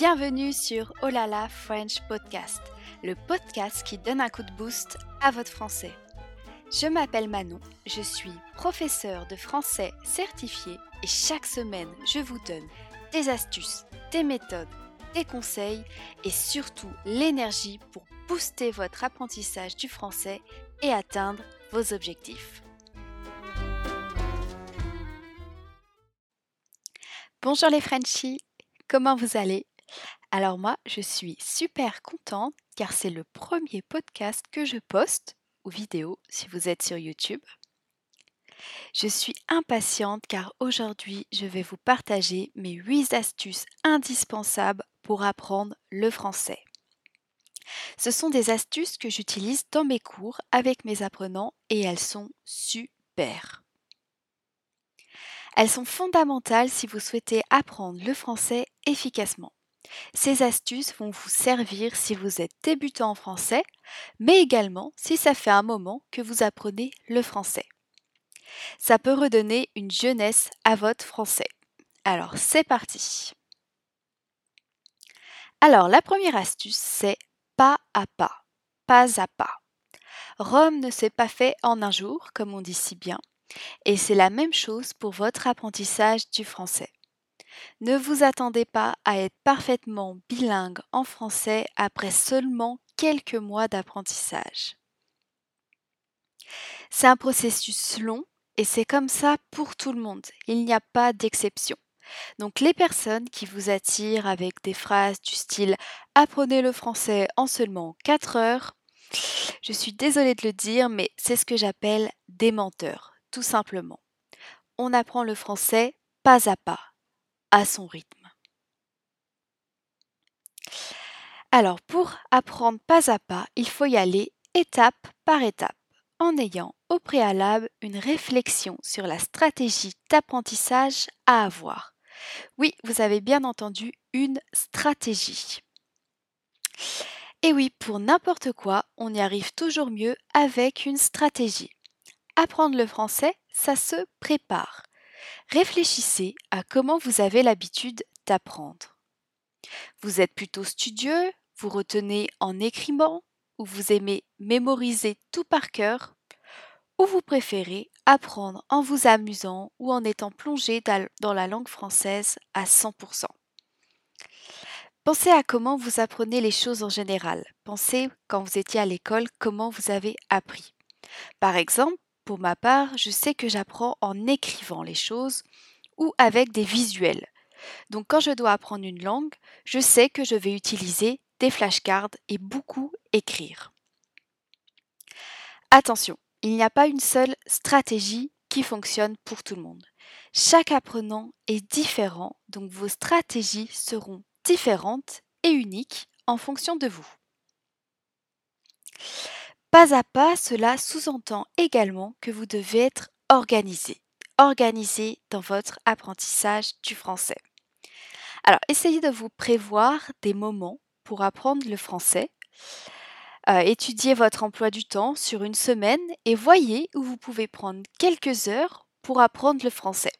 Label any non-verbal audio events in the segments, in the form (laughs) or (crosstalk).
Bienvenue sur Olala French Podcast, le podcast qui donne un coup de boost à votre français. Je m'appelle Manon, je suis professeure de français certifié et chaque semaine je vous donne des astuces, des méthodes, des conseils et surtout l'énergie pour booster votre apprentissage du français et atteindre vos objectifs. Bonjour les Frenchies, comment vous allez? Alors moi, je suis super contente car c'est le premier podcast que je poste, ou vidéo si vous êtes sur YouTube. Je suis impatiente car aujourd'hui, je vais vous partager mes 8 astuces indispensables pour apprendre le français. Ce sont des astuces que j'utilise dans mes cours avec mes apprenants et elles sont super. Elles sont fondamentales si vous souhaitez apprendre le français efficacement. Ces astuces vont vous servir si vous êtes débutant en français, mais également si ça fait un moment que vous apprenez le français. Ça peut redonner une jeunesse à votre français. Alors c'est parti. Alors la première astuce, c'est pas à pas, pas à pas. Rome ne s'est pas fait en un jour, comme on dit si bien, et c'est la même chose pour votre apprentissage du français. Ne vous attendez pas à être parfaitement bilingue en français après seulement quelques mois d'apprentissage. C'est un processus long et c'est comme ça pour tout le monde. Il n'y a pas d'exception. Donc les personnes qui vous attirent avec des phrases du style Apprenez le français en seulement 4 heures, je suis désolée de le dire, mais c'est ce que j'appelle des menteurs tout simplement. On apprend le français pas à pas, à son rythme. Alors pour apprendre pas à pas, il faut y aller étape par étape, en ayant au préalable une réflexion sur la stratégie d'apprentissage à avoir. Oui, vous avez bien entendu, une stratégie. Et oui, pour n'importe quoi, on y arrive toujours mieux avec une stratégie. Apprendre le français, ça se prépare. Réfléchissez à comment vous avez l'habitude d'apprendre. Vous êtes plutôt studieux, vous retenez en écrivant, ou vous aimez mémoriser tout par cœur, ou vous préférez apprendre en vous amusant ou en étant plongé dans la langue française à 100%. Pensez à comment vous apprenez les choses en général. Pensez quand vous étiez à l'école comment vous avez appris. Par exemple, pour ma part, je sais que j'apprends en écrivant les choses ou avec des visuels. Donc quand je dois apprendre une langue, je sais que je vais utiliser des flashcards et beaucoup écrire. Attention, il n'y a pas une seule stratégie qui fonctionne pour tout le monde. Chaque apprenant est différent, donc vos stratégies seront différentes et uniques en fonction de vous. Pas à pas, cela sous-entend également que vous devez être organisé, organisé dans votre apprentissage du français. Alors, essayez de vous prévoir des moments pour apprendre le français. Euh, étudiez votre emploi du temps sur une semaine et voyez où vous pouvez prendre quelques heures pour apprendre le français.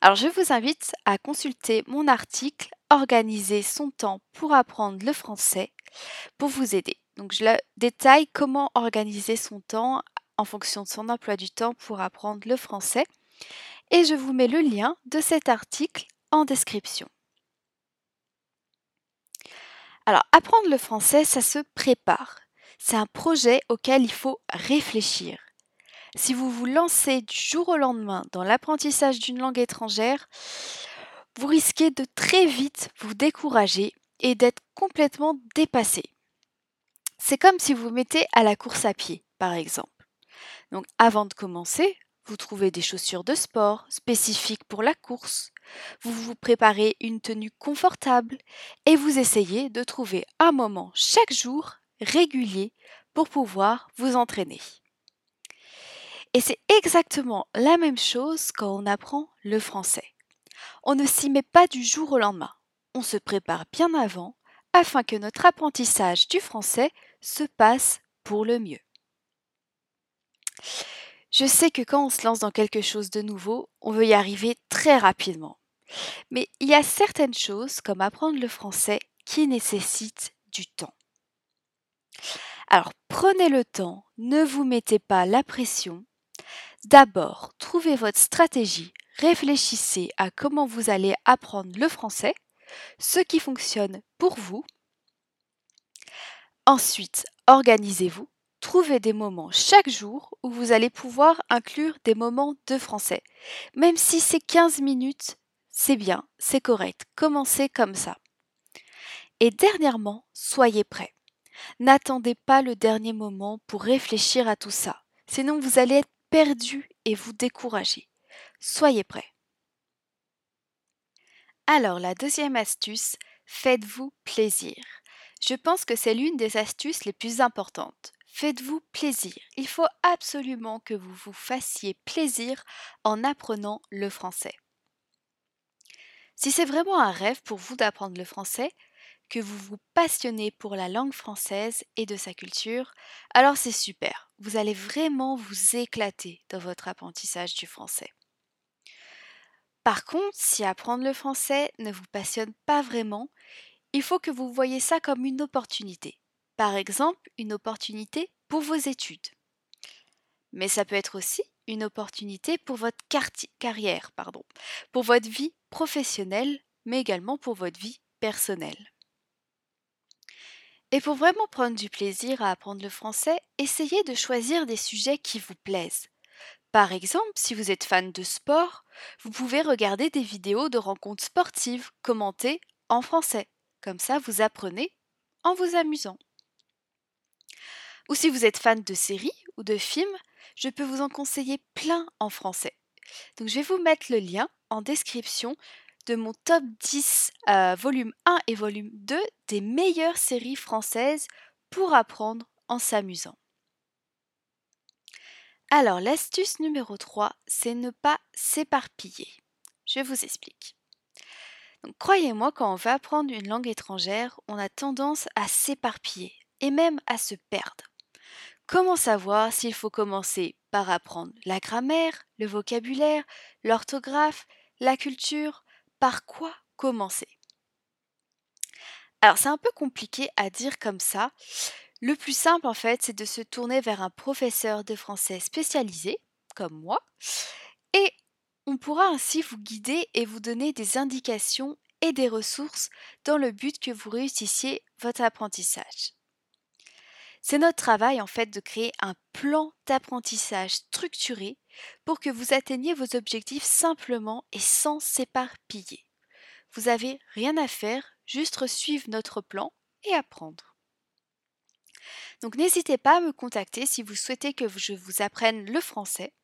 Alors, je vous invite à consulter mon article Organiser son temps pour apprendre le français pour vous aider. Donc je détaille comment organiser son temps en fonction de son emploi du temps pour apprendre le français. Et je vous mets le lien de cet article en description. Alors, apprendre le français, ça se prépare. C'est un projet auquel il faut réfléchir. Si vous vous lancez du jour au lendemain dans l'apprentissage d'une langue étrangère, vous risquez de très vite vous décourager et d'être complètement dépassé. C'est comme si vous mettez à la course à pied, par exemple. Donc avant de commencer, vous trouvez des chaussures de sport spécifiques pour la course, vous vous préparez une tenue confortable et vous essayez de trouver un moment chaque jour régulier pour pouvoir vous entraîner. Et c'est exactement la même chose quand on apprend le français. On ne s'y met pas du jour au lendemain. On se prépare bien avant afin que notre apprentissage du français se passe pour le mieux. Je sais que quand on se lance dans quelque chose de nouveau, on veut y arriver très rapidement. Mais il y a certaines choses, comme apprendre le français, qui nécessitent du temps. Alors prenez le temps, ne vous mettez pas la pression. D'abord, trouvez votre stratégie, réfléchissez à comment vous allez apprendre le français, ce qui fonctionne pour vous. Ensuite, organisez-vous, trouvez des moments chaque jour où vous allez pouvoir inclure des moments de français. Même si c'est 15 minutes, c'est bien, c'est correct, commencez comme ça. Et dernièrement, soyez prêts. N'attendez pas le dernier moment pour réfléchir à tout ça, sinon vous allez être perdu et vous décourager. Soyez prêts. Alors la deuxième astuce, faites-vous plaisir. Je pense que c'est l'une des astuces les plus importantes. Faites-vous plaisir. Il faut absolument que vous vous fassiez plaisir en apprenant le français. Si c'est vraiment un rêve pour vous d'apprendre le français, que vous vous passionnez pour la langue française et de sa culture, alors c'est super. Vous allez vraiment vous éclater dans votre apprentissage du français. Par contre, si apprendre le français ne vous passionne pas vraiment, il faut que vous voyez ça comme une opportunité. Par exemple, une opportunité pour vos études. Mais ça peut être aussi une opportunité pour votre carrière, pardon, pour votre vie professionnelle, mais également pour votre vie personnelle. Et pour vraiment prendre du plaisir à apprendre le français, essayez de choisir des sujets qui vous plaisent. Par exemple, si vous êtes fan de sport, vous pouvez regarder des vidéos de rencontres sportives commentées en français. Comme ça, vous apprenez en vous amusant. Ou si vous êtes fan de séries ou de films, je peux vous en conseiller plein en français. Donc je vais vous mettre le lien en description de mon top 10 euh, volume 1 et volume 2 des meilleures séries françaises pour apprendre en s'amusant. Alors l'astuce numéro 3, c'est ne pas s'éparpiller. Je vous explique. Croyez-moi, quand on va apprendre une langue étrangère, on a tendance à s'éparpiller et même à se perdre. Comment savoir s'il faut commencer par apprendre la grammaire, le vocabulaire, l'orthographe, la culture? Par quoi commencer? Alors c'est un peu compliqué à dire comme ça. Le plus simple en fait, c'est de se tourner vers un professeur de français spécialisé, comme moi, et on pourra ainsi vous guider et vous donner des indications et des ressources dans le but que vous réussissiez votre apprentissage. C'est notre travail en fait de créer un plan d'apprentissage structuré pour que vous atteigniez vos objectifs simplement et sans s'éparpiller. Vous n'avez rien à faire, juste suivre notre plan et apprendre. Donc n'hésitez pas à me contacter si vous souhaitez que je vous apprenne le français.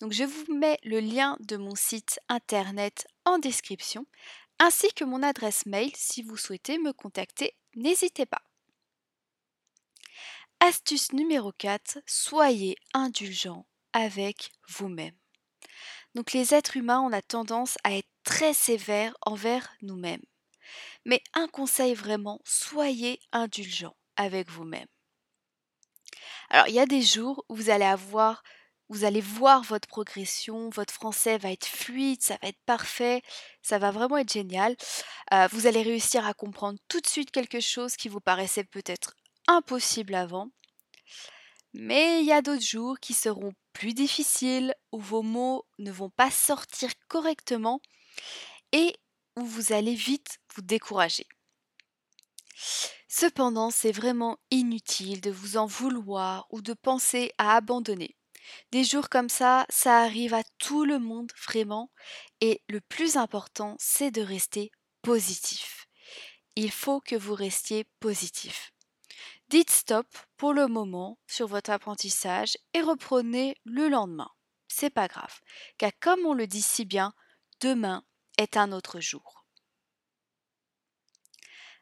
Donc je vous mets le lien de mon site internet en description, ainsi que mon adresse mail si vous souhaitez me contacter, n'hésitez pas. Astuce numéro 4, soyez indulgent avec vous-même. Donc les êtres humains, on a tendance à être très sévères envers nous-mêmes. Mais un conseil vraiment, soyez indulgent avec vous-même. Alors il y a des jours où vous allez avoir vous allez voir votre progression, votre français va être fluide, ça va être parfait, ça va vraiment être génial. Euh, vous allez réussir à comprendre tout de suite quelque chose qui vous paraissait peut-être impossible avant. Mais il y a d'autres jours qui seront plus difficiles, où vos mots ne vont pas sortir correctement et où vous allez vite vous décourager. Cependant, c'est vraiment inutile de vous en vouloir ou de penser à abandonner. Des jours comme ça, ça arrive à tout le monde vraiment, et le plus important, c'est de rester positif. Il faut que vous restiez positif. Dites stop pour le moment sur votre apprentissage et reprenez le lendemain. C'est pas grave, car comme on le dit si bien, demain est un autre jour.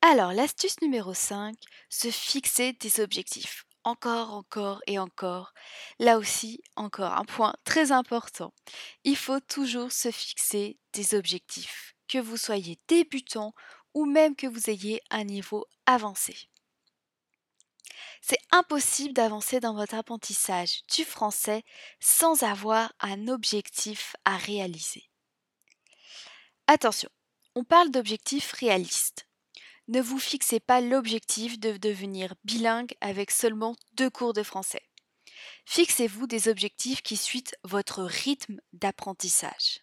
Alors, l'astuce numéro 5, se fixer des objectifs. Encore, encore et encore. Là aussi, encore un point très important. Il faut toujours se fixer des objectifs, que vous soyez débutant ou même que vous ayez un niveau avancé. C'est impossible d'avancer dans votre apprentissage du français sans avoir un objectif à réaliser. Attention, on parle d'objectifs réalistes. Ne vous fixez pas l'objectif de devenir bilingue avec seulement deux cours de français. Fixez-vous des objectifs qui suivent votre rythme d'apprentissage.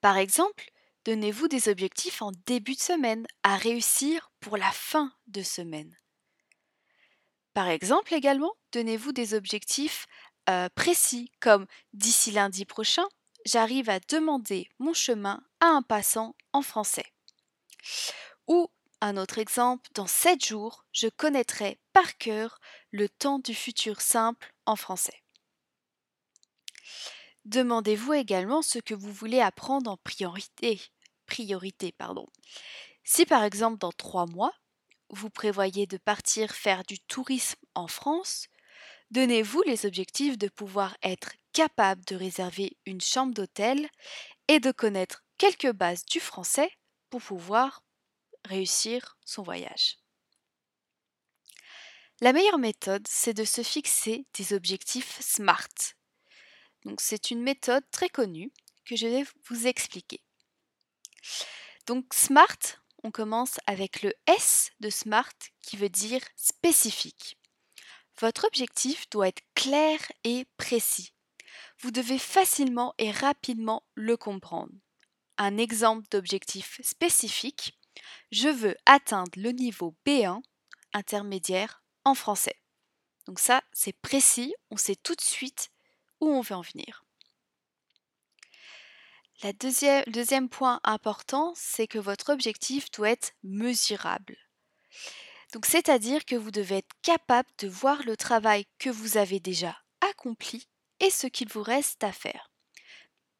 Par exemple, donnez-vous des objectifs en début de semaine à réussir pour la fin de semaine. Par exemple également, donnez-vous des objectifs euh, précis comme d'ici lundi prochain, j'arrive à demander mon chemin à un passant en français. Ou un autre exemple, dans 7 jours, je connaîtrai par cœur le temps du futur simple en français. Demandez-vous également ce que vous voulez apprendre en priorité. Si par exemple dans 3 mois, vous prévoyez de partir faire du tourisme en France, donnez-vous les objectifs de pouvoir être capable de réserver une chambre d'hôtel et de connaître quelques bases du français pour pouvoir réussir son voyage. La meilleure méthode, c'est de se fixer des objectifs SMART. Donc c'est une méthode très connue que je vais vous expliquer. Donc SMART, on commence avec le S de SMART qui veut dire spécifique. Votre objectif doit être clair et précis. Vous devez facilement et rapidement le comprendre. Un exemple d'objectif spécifique, je veux atteindre le niveau B1 intermédiaire en français. Donc ça, c'est précis, on sait tout de suite où on veut en venir. Le deuxième, deuxième point important, c'est que votre objectif doit être mesurable. Donc c'est-à-dire que vous devez être capable de voir le travail que vous avez déjà accompli et ce qu'il vous reste à faire.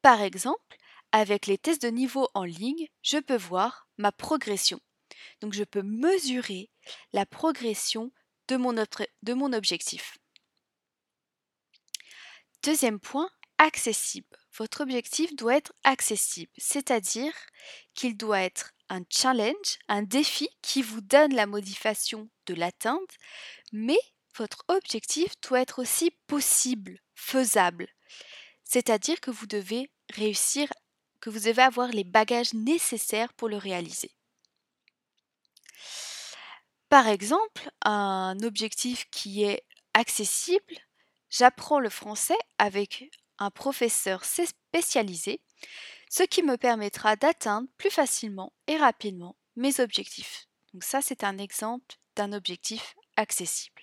Par exemple, avec les tests de niveau en ligne, je peux voir ma progression. Donc je peux mesurer la progression de mon, objectif. Deuxième point, accessible. Votre objectif doit être accessible, c'est-à-dire qu'il doit être un challenge, un défi qui vous donne la motivation de l'atteindre, mais votre objectif doit être aussi possible, faisable. C'est-à-dire que vous devez réussir, que vous devez avoir les bagages nécessaires pour le réaliser. Par exemple, un objectif qui est accessible, j'apprends le français avec un professeur spécialisé ce qui me permettra d'atteindre plus facilement et rapidement mes objectifs. Donc ça, c'est un exemple d'un objectif accessible.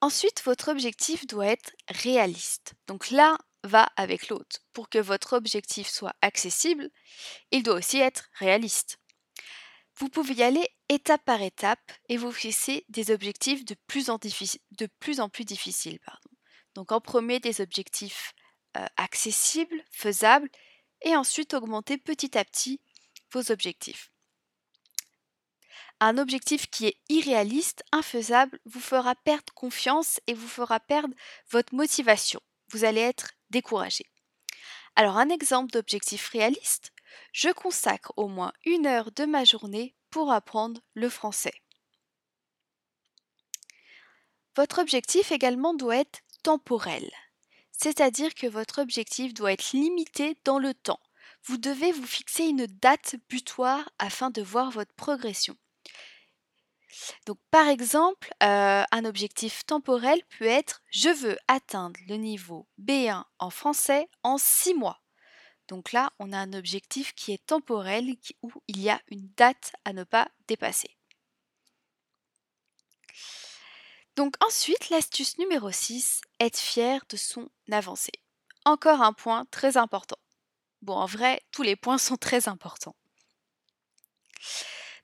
Ensuite, votre objectif doit être réaliste. Donc là va avec l'autre. Pour que votre objectif soit accessible, il doit aussi être réaliste. Vous pouvez y aller étape par étape et vous fixer des objectifs de plus en, plus, difficiles. Donc en premier, des objectifs euh, accessible, faisable, et ensuite augmenter petit à petit vos objectifs. Un objectif qui est irréaliste, infaisable, vous fera perdre confiance et vous fera perdre votre motivation. Vous allez être Alors un exemple d'objectif réaliste, je consacre au moins une heure de ma journée pour apprendre le français. Votre objectif également doit être temporel c'est-à-dire que votre objectif doit être limité dans le temps. Vous devez vous fixer une date butoir afin de voir votre progression. Donc, par exemple, euh, un objectif temporel peut être je veux atteindre le niveau B1 en français en 6 mois. Donc là, on a un objectif qui est temporel où il y a une date à ne pas dépasser. Donc ensuite, l'astuce numéro 6, être fier de son avancée. Encore un point très important. Bon, en vrai, tous les points sont très importants.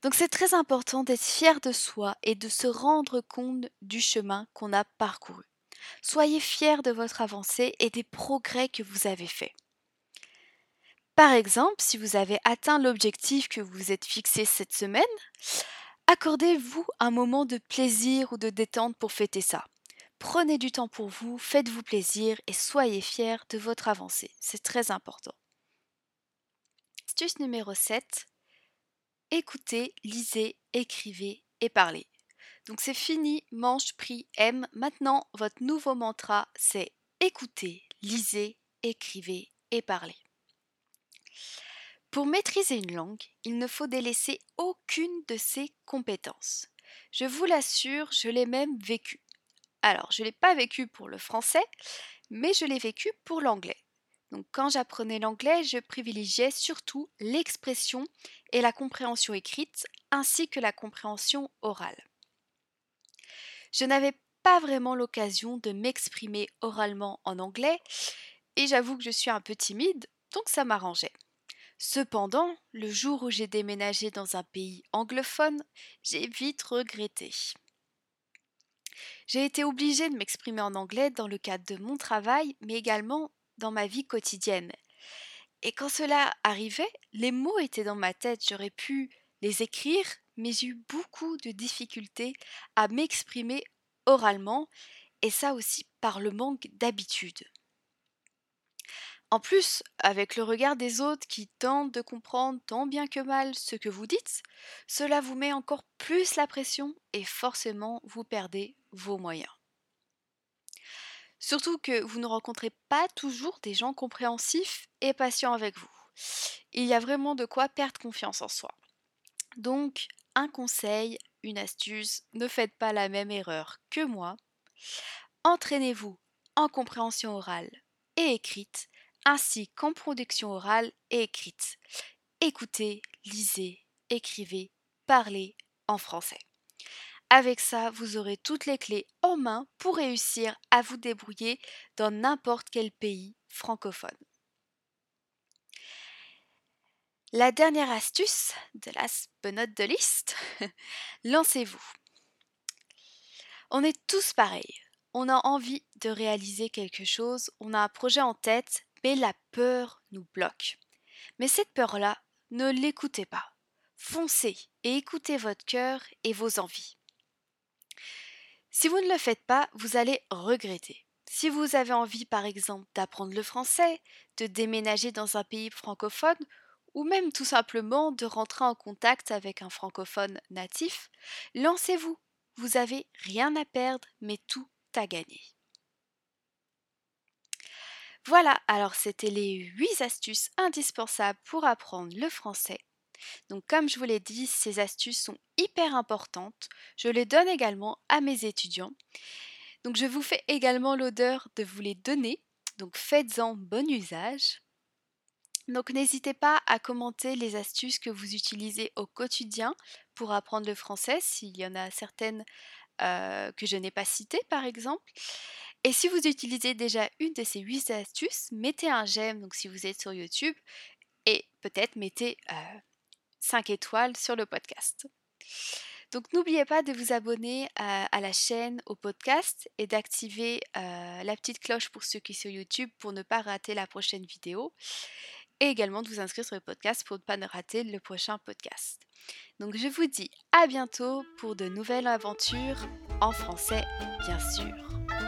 Donc c'est très important d'être fier de soi et de se rendre compte du chemin qu'on a parcouru. Soyez fier de votre avancée et des progrès que vous avez faits. Par exemple, si vous avez atteint l'objectif que vous vous êtes fixé cette semaine, Accordez-vous un moment de plaisir ou de détente pour fêter ça. Prenez du temps pour vous, faites-vous plaisir et soyez fiers de votre avancée. C'est très important. Astuce numéro 7. Écoutez, lisez, écrivez et parlez. Donc c'est fini, manche, pris, aime. Maintenant, votre nouveau mantra, c'est écoutez, lisez, écrivez et parlez. Pour maîtriser une langue, il ne faut délaisser aucune de ses compétences. Je vous l'assure, je l'ai même vécu. Alors, je ne l'ai pas vécu pour le français, mais je l'ai vécu pour l'anglais. Donc quand j'apprenais l'anglais, je privilégiais surtout l'expression et la compréhension écrite, ainsi que la compréhension orale. Je n'avais pas vraiment l'occasion de m'exprimer oralement en anglais, et j'avoue que je suis un peu timide, donc ça m'arrangeait. Cependant, le jour où j'ai déménagé dans un pays anglophone, j'ai vite regretté. J'ai été obligée de m'exprimer en anglais dans le cadre de mon travail, mais également dans ma vie quotidienne. Et quand cela arrivait, les mots étaient dans ma tête, j'aurais pu les écrire, mais j'ai eu beaucoup de difficultés à m'exprimer oralement, et ça aussi par le manque d'habitude. En plus, avec le regard des autres qui tentent de comprendre tant bien que mal ce que vous dites, cela vous met encore plus la pression et forcément vous perdez vos moyens. Surtout que vous ne rencontrez pas toujours des gens compréhensifs et patients avec vous. Il y a vraiment de quoi perdre confiance en soi. Donc, un conseil, une astuce, ne faites pas la même erreur que moi. Entraînez-vous en compréhension orale et écrite, ainsi qu'en production orale et écrite. Écoutez, lisez, écrivez, parlez en français. Avec ça, vous aurez toutes les clés en main pour réussir à vous débrouiller dans n'importe quel pays francophone. La dernière astuce, de la benote de liste, (laughs) lancez-vous. On est tous pareils. On a envie de réaliser quelque chose, on a un projet en tête, mais la peur nous bloque. Mais cette peur-là, ne l'écoutez pas. Foncez et écoutez votre cœur et vos envies. Si vous ne le faites pas, vous allez regretter. Si vous avez envie, par exemple, d'apprendre le français, de déménager dans un pays francophone, ou même tout simplement de rentrer en contact avec un francophone natif, lancez-vous. Vous avez rien à perdre, mais tout à gagner. Voilà, alors c'était les 8 astuces indispensables pour apprendre le français donc comme je vous l'ai dit, ces astuces sont hyper importantes. Je les donne également à mes étudiants. Donc je vous fais également l'odeur de vous les donner. Donc faites-en bon usage. Donc n'hésitez pas à commenter les astuces que vous utilisez au quotidien pour apprendre le français, s'il y en a certaines euh, que je n'ai pas citées par exemple. Et si vous utilisez déjà une de ces huit astuces, mettez un j'aime, donc si vous êtes sur YouTube, et peut-être mettez euh, 5 étoiles sur le podcast. Donc n'oubliez pas de vous abonner à, la chaîne, au podcast et d'activer euh, la petite cloche pour ceux qui sont sur YouTube pour ne pas rater la prochaine vidéo. Et également de vous inscrire sur le podcast pour ne pas rater le prochain podcast. Donc je vous dis à bientôt pour de nouvelles aventures en français bien sûr.